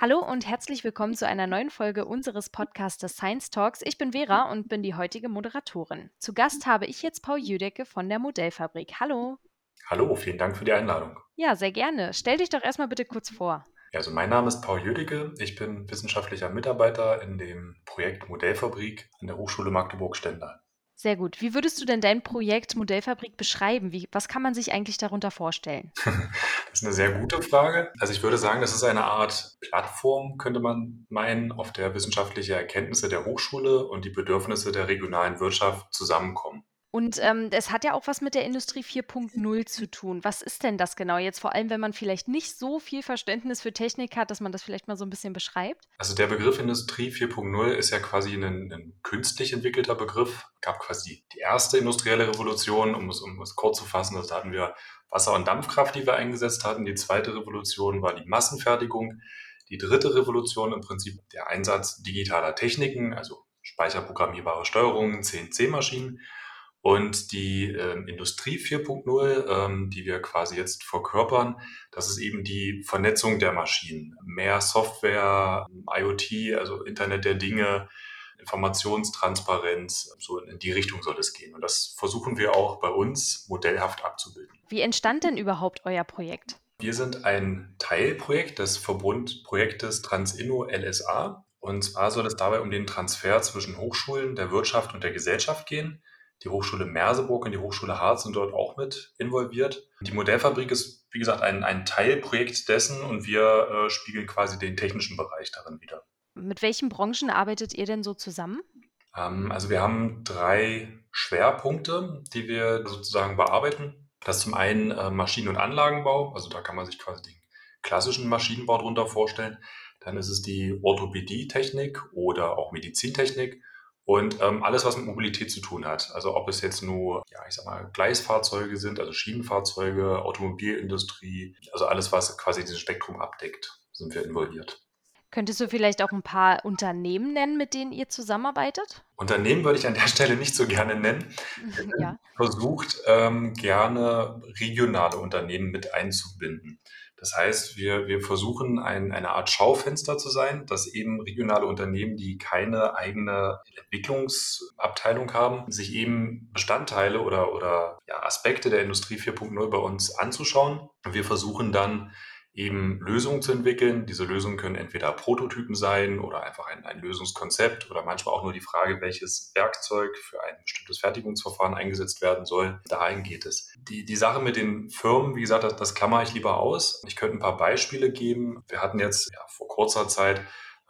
Hallo und herzlich willkommen zu einer neuen Folge unseres Podcastes Science Talks. Ich bin Vera und bin die heutige Moderatorin. Zu Gast habe ich jetzt Paul Jüdecke von der Modellfabrik. Hallo. Hallo, vielen Dank für die Einladung. Ja, sehr gerne. Stell dich doch erstmal bitte kurz vor. Ja, also mein Name ist Paul Jüdecke. Ich bin wissenschaftlicher Mitarbeiter in dem Projekt Modellfabrik an der Hochschule Magdeburg-Stendal. Sehr gut. Wie würdest du denn dein Projekt Modellfabrik beschreiben? Wie, was kann man sich eigentlich darunter vorstellen? das ist eine sehr gute Frage. Also ich würde sagen, das ist eine Art Plattform, könnte man meinen, auf der wissenschaftliche Erkenntnisse der Hochschule und die Bedürfnisse der regionalen Wirtschaft zusammenkommen. Und ähm, es hat ja auch was mit der Industrie 4.0 zu tun. Was ist denn das genau jetzt? Vor allem, wenn man vielleicht nicht so viel Verständnis für Technik hat, dass man das vielleicht mal so ein bisschen beschreibt. Also der Begriff Industrie 4.0 ist ja quasi ein, ein, künstlich entwickelter Begriff. Es gab quasi die erste industrielle Revolution, um es, um es kurz zu fassen. Also da hatten wir Wasser- und Dampfkraft, die wir eingesetzt hatten. Die zweite Revolution war die Massenfertigung. Die dritte Revolution im Prinzip der Einsatz digitaler Techniken, also speicherprogrammierbare Steuerungen, CNC-Maschinen. Und die ähm, Industrie 4.0, ähm, die wir quasi jetzt verkörpern, das ist eben die Vernetzung der Maschinen. Mehr Software, IoT, also Internet der Dinge, Informationstransparenz, so in die Richtung soll es gehen. Und das versuchen wir auch bei uns modellhaft abzubilden. Wie entstand denn überhaupt euer Projekt? Wir sind ein Teilprojekt des Verbundprojektes Transinno LSA. Und zwar soll es dabei um den Transfer zwischen Hochschulen, der Wirtschaft und der Gesellschaft gehen. Die Hochschule Merseburg und die Hochschule Harz sind dort auch mit involviert. Die Modellfabrik ist, wie gesagt, ein, ein Teilprojekt dessen und wir äh, spiegeln quasi den technischen Bereich darin wieder. Mit welchen Branchen arbeitet ihr denn so zusammen? Ähm, also wir haben drei Schwerpunkte, die wir sozusagen bearbeiten. Das ist zum einen äh, Maschinen- und Anlagenbau, also da kann man sich quasi den klassischen Maschinenbau drunter vorstellen. Dann ist es die Orthopädie-Technik oder auch Medizintechnik und ähm, alles, was mit Mobilität zu tun hat. Also ob es jetzt nur, ja, ich sag mal, Gleisfahrzeuge sind, also Schienenfahrzeuge, Automobilindustrie, also alles, was quasi dieses Spektrum abdeckt, sind wir involviert. Könntest du vielleicht auch ein paar Unternehmen nennen, mit denen ihr zusammenarbeitet? Unternehmen würde ich an der Stelle nicht so gerne nennen. ja. Versucht ähm, gerne regionale Unternehmen mit einzubinden. Das heißt, wir, wir versuchen ein, eine Art Schaufenster zu sein, dass eben regionale Unternehmen, die keine eigene Entwicklungsabteilung haben, sich eben Bestandteile oder, oder ja, Aspekte der Industrie 4.0 bei uns anzuschauen. Wir versuchen dann eben Lösungen zu entwickeln. Diese Lösungen können entweder Prototypen sein oder einfach ein, ein, Lösungskonzept oder manchmal auch nur die Frage, welches Werkzeug für ein bestimmtes Fertigungsverfahren eingesetzt werden soll. Dahin geht es. Die, die Sache mit den Firmen, wie gesagt, das, das klammer ich lieber aus. Ich könnte ein paar Beispiele geben. Wir hatten jetzt ja, vor kurzer Zeit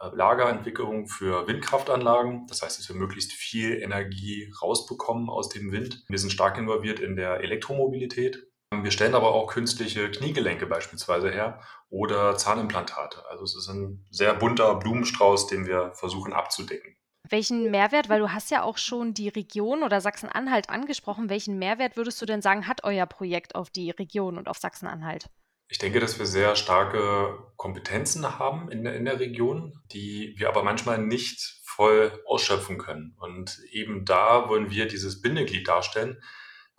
äh, Lagerentwicklung für Windkraftanlagen. Das heißt, dass wir möglichst viel Energie rausbekommen aus dem Wind. Wir sind stark involviert in der Elektromobilität. Wir stellen aber auch künstliche Kniegelenke beispielsweise her oder Zahnimplantate. Also es ist ein sehr bunter Blumenstrauß, den wir versuchen abzudecken. Welchen Mehrwert, weil du hast ja auch schon die Region oder Sachsen-Anhalt angesprochen, welchen Mehrwert würdest du denn sagen, hat euer Projekt auf die Region und auf Sachsen-Anhalt? Ich denke, dass wir sehr starke Kompetenzen haben in der, in der Region, die wir aber manchmal nicht voll ausschöpfen können. Und eben da wollen wir dieses Bindeglied darstellen,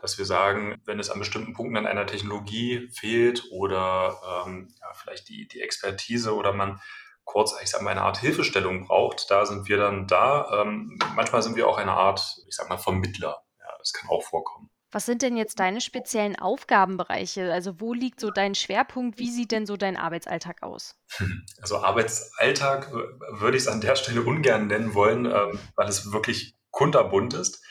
dass wir sagen, wenn es an bestimmten Punkten an einer Technologie fehlt oder ähm, ja, vielleicht die, die Expertise oder man kurz, ich sag mal, eine Art Hilfestellung braucht, da sind wir dann da. Ähm, manchmal sind wir auch eine Art, ich sag mal, Vermittler. Ja, das kann auch vorkommen. Was sind denn jetzt deine speziellen Aufgabenbereiche? Also wo liegt so dein Schwerpunkt? Wie sieht denn so dein Arbeitsalltag aus? Also Arbeitsalltag würde ich es an der Stelle ungern nennen wollen, ähm, weil es wirklich kunterbunt ist.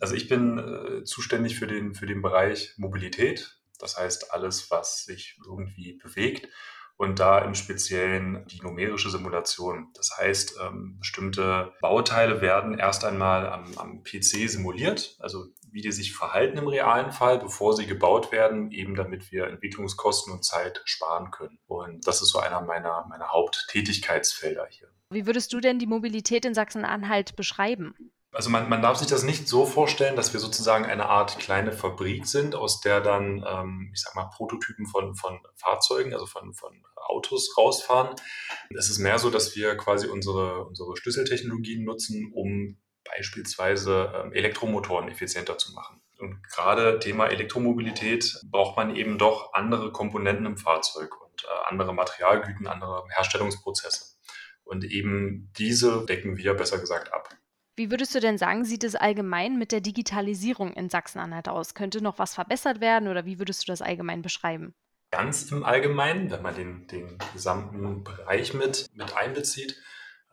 Also ich bin äh, zuständig für den, für den Bereich Mobilität. Das heißt alles, was sich irgendwie bewegt und da im Speziellen die numerische Simulation. Das heißt, ähm, bestimmte Bauteile werden erst einmal am, am PC simuliert, also wie die sich verhalten im realen Fall, bevor sie gebaut werden, eben damit wir Entwicklungskosten und Zeit sparen können. Und das ist so einer meiner, meiner Haupttätigkeitsfelder hier. Wie würdest du denn die Mobilität in Sachsen-Anhalt beschreiben? Also man, man darf sich das nicht so vorstellen, dass wir sozusagen eine Art kleine Fabrik sind, aus der dann, ähm, ich sag mal, Prototypen von, von Fahrzeugen, also von, von Autos rausfahren. Es ist mehr so, dass wir quasi unsere, unsere Schlüsseltechnologien nutzen, um beispielsweise ähm, Elektromotoren effizienter zu machen. Und gerade Thema Elektromobilität braucht man eben doch andere Komponenten im Fahrzeug und äh, andere Materialgüten, andere Herstellungsprozesse. Und eben diese decken wir besser gesagt ab. Wie würdest du denn sagen, sieht es allgemein mit der Digitalisierung in Sachsen-Anhalt aus? Könnte noch was verbessert werden oder wie würdest du das allgemein beschreiben? Ganz im Allgemeinen, wenn man den, den gesamten Bereich mit, mit einbezieht,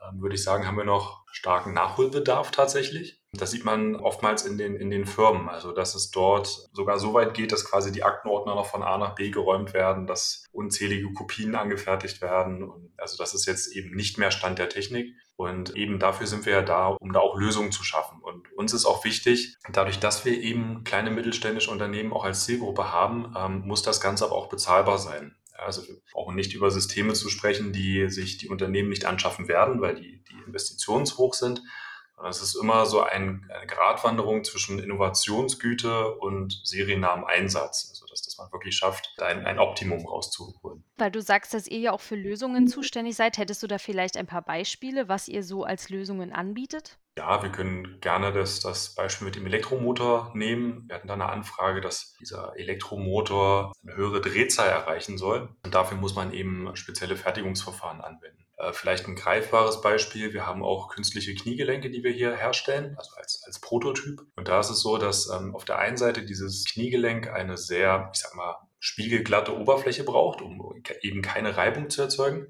ähm, würde ich sagen, haben wir noch starken Nachholbedarf tatsächlich. Das sieht man oftmals in den, in den Firmen, also dass es dort sogar so weit geht, dass quasi die Aktenordner noch von A nach B geräumt werden, dass unzählige Kopien angefertigt werden. Und also das ist jetzt eben nicht mehr Stand der Technik. Und eben dafür sind wir ja da, um da auch Lösungen zu schaffen. Und uns ist auch wichtig, dadurch, dass wir eben kleine mittelständische Unternehmen auch als Zielgruppe haben, ähm, muss das Ganze aber auch bezahlbar sein. Also wir brauchen nicht über Systeme zu sprechen, die sich die Unternehmen nicht anschaffen werden, weil die, die Investitionen hoch sind. Es ist immer so ein, eine Gratwanderung zwischen Innovationsgüte und seriennahem Einsatz. Also dass, dass man wirklich schafft, ein, ein Optimum rauszuholen. Weil du sagst, dass ihr ja auch für Lösungen zuständig seid. Hättest du da vielleicht ein paar Beispiele, was ihr so als Lösungen anbietet? Ja, wir können gerne das, das Beispiel mit dem Elektromotor nehmen. Wir hatten da eine Anfrage, dass dieser Elektromotor eine höhere Drehzahl erreichen soll. Und dafür muss man eben spezielle Fertigungsverfahren anwenden. Äh, vielleicht ein greifbares Beispiel. Wir haben auch künstliche Kniegelenke, die wir hier herstellen, also als, als Prototyp. Und da ist es so, dass ähm, auf der einen Seite dieses Kniegelenk eine sehr, ich sag mal, spiegelglatte Oberfläche braucht, um eben keine Reibung zu erzeugen.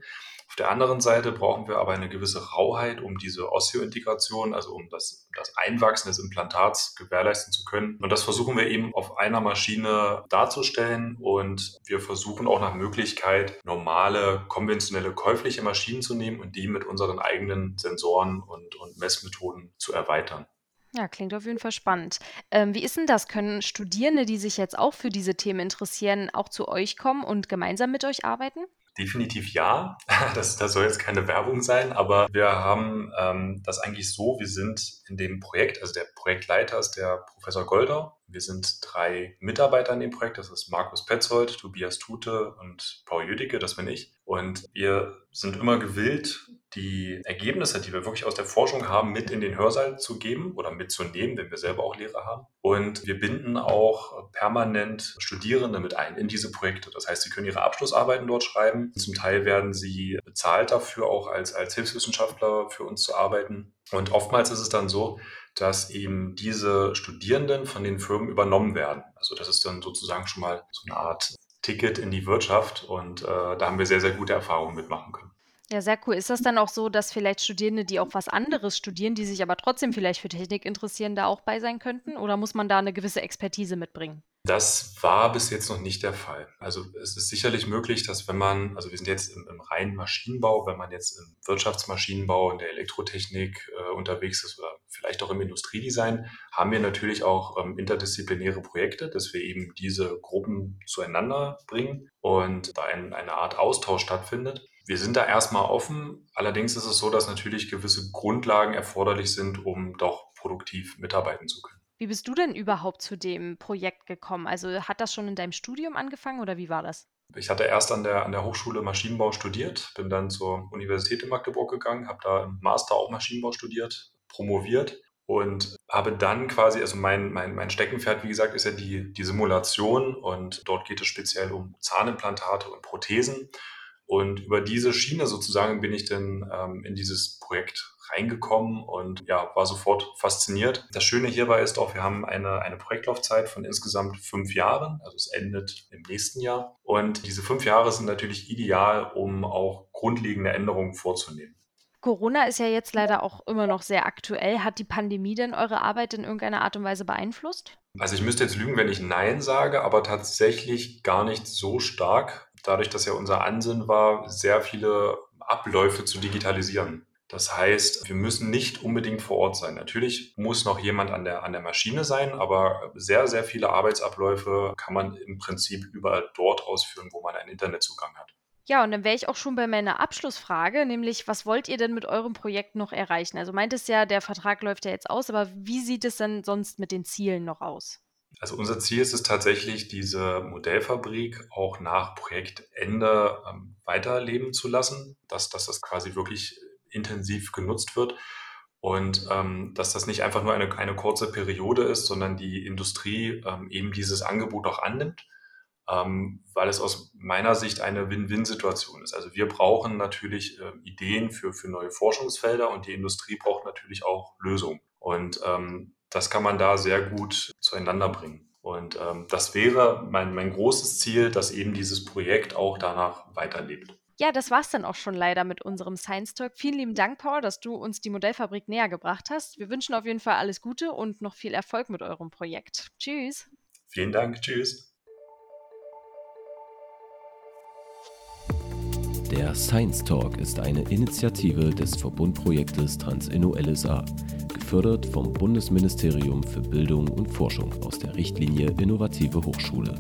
Auf der anderen Seite brauchen wir aber eine gewisse Rauheit, um diese Osteointegration, also um das, das Einwachsen des Implantats gewährleisten zu können. Und das versuchen wir eben auf einer Maschine darzustellen. Und wir versuchen auch nach Möglichkeit, normale, konventionelle, käufliche Maschinen zu nehmen und die mit unseren eigenen Sensoren und, und Messmethoden zu erweitern. Ja, klingt auf jeden Fall spannend. Ähm, wie ist denn das? Können Studierende, die sich jetzt auch für diese Themen interessieren, auch zu euch kommen und gemeinsam mit euch arbeiten? Definitiv ja. Das, das soll jetzt keine Werbung sein, aber wir haben ähm, das eigentlich so, wir sind in dem Projekt, also der Projektleiter ist der Professor Golder. Wir sind drei Mitarbeiter in dem Projekt, das ist Markus Petzold, Tobias Tute und Paul Jüdicke, das bin ich. Und wir sind immer gewillt, die Ergebnisse, die wir wirklich aus der Forschung haben, mit in den Hörsaal zu geben oder mitzunehmen, wenn wir selber auch Lehrer haben. Und wir binden auch permanent Studierende mit ein in diese Projekte. Das heißt, sie können ihre Abschlussarbeiten dort schreiben. Zum Teil werden sie bezahlt dafür, auch als, als Hilfswissenschaftler für uns zu arbeiten. Und oftmals ist es dann so, dass eben diese Studierenden von den Firmen übernommen werden. Also das ist dann sozusagen schon mal so eine Art Ticket in die Wirtschaft und äh, da haben wir sehr, sehr gute Erfahrungen mitmachen können. Ja, sehr cool. Ist das dann auch so, dass vielleicht Studierende, die auch was anderes studieren, die sich aber trotzdem vielleicht für Technik interessieren, da auch bei sein könnten? Oder muss man da eine gewisse Expertise mitbringen? Das war bis jetzt noch nicht der Fall. Also es ist sicherlich möglich, dass wenn man, also wir sind jetzt im, im reinen Maschinenbau, wenn man jetzt im Wirtschaftsmaschinenbau, in der Elektrotechnik äh, unterwegs ist oder vielleicht auch im Industriedesign, haben wir natürlich auch ähm, interdisziplinäre Projekte, dass wir eben diese Gruppen zueinander bringen und da ein, eine Art Austausch stattfindet. Wir sind da erstmal offen. Allerdings ist es so, dass natürlich gewisse Grundlagen erforderlich sind, um doch produktiv mitarbeiten zu können. Wie bist du denn überhaupt zu dem Projekt gekommen? Also hat das schon in deinem Studium angefangen oder wie war das? Ich hatte erst an der, an der Hochschule Maschinenbau studiert, bin dann zur Universität in Magdeburg gegangen, habe da im Master auch Maschinenbau studiert, promoviert und habe dann quasi, also mein, mein, mein Steckenpferd, wie gesagt, ist ja die, die Simulation und dort geht es speziell um Zahnimplantate und Prothesen. Und über diese Schiene sozusagen bin ich dann ähm, in dieses Projekt reingekommen und ja, war sofort fasziniert. Das Schöne hierbei ist auch, wir haben eine, eine Projektlaufzeit von insgesamt fünf Jahren, also es endet im nächsten Jahr. Und diese fünf Jahre sind natürlich ideal, um auch grundlegende Änderungen vorzunehmen. Corona ist ja jetzt leider auch immer noch sehr aktuell. Hat die Pandemie denn eure Arbeit in irgendeiner Art und Weise beeinflusst? Also ich müsste jetzt lügen, wenn ich Nein sage, aber tatsächlich gar nicht so stark dadurch, dass ja unser Ansinnen war, sehr viele Abläufe zu digitalisieren. Das heißt, wir müssen nicht unbedingt vor Ort sein. Natürlich muss noch jemand an der, an der Maschine sein, aber sehr, sehr viele Arbeitsabläufe kann man im Prinzip überall dort ausführen, wo man einen Internetzugang hat. Ja, und dann wäre ich auch schon bei meiner Abschlussfrage, nämlich was wollt ihr denn mit eurem Projekt noch erreichen? Also meint es ja, der Vertrag läuft ja jetzt aus, aber wie sieht es denn sonst mit den Zielen noch aus? Also unser Ziel ist es tatsächlich, diese Modellfabrik auch nach Projektende ähm, weiterleben zu lassen, dass, dass das quasi wirklich intensiv genutzt wird und ähm, dass das nicht einfach nur eine, eine kurze Periode ist, sondern die Industrie ähm, eben dieses Angebot auch annimmt ähm, weil es aus meiner Sicht eine Win-Win-Situation ist. Also wir brauchen natürlich äh, Ideen für, für neue Forschungsfelder und die Industrie braucht natürlich auch Lösungen. Und ähm, das kann man da sehr gut zueinander bringen. Und ähm, das wäre mein, mein großes Ziel, dass eben dieses Projekt auch danach weiterlebt. Ja, das war's dann auch schon leider mit unserem Science Talk. Vielen lieben Dank, Paul, dass du uns die Modellfabrik näher gebracht hast. Wir wünschen auf jeden Fall alles Gute und noch viel Erfolg mit eurem Projekt. Tschüss. Vielen Dank. Tschüss. Der Science Talk ist eine Initiative des Verbundprojektes TransInno LSA, gefördert vom Bundesministerium für Bildung und Forschung aus der Richtlinie Innovative Hochschule.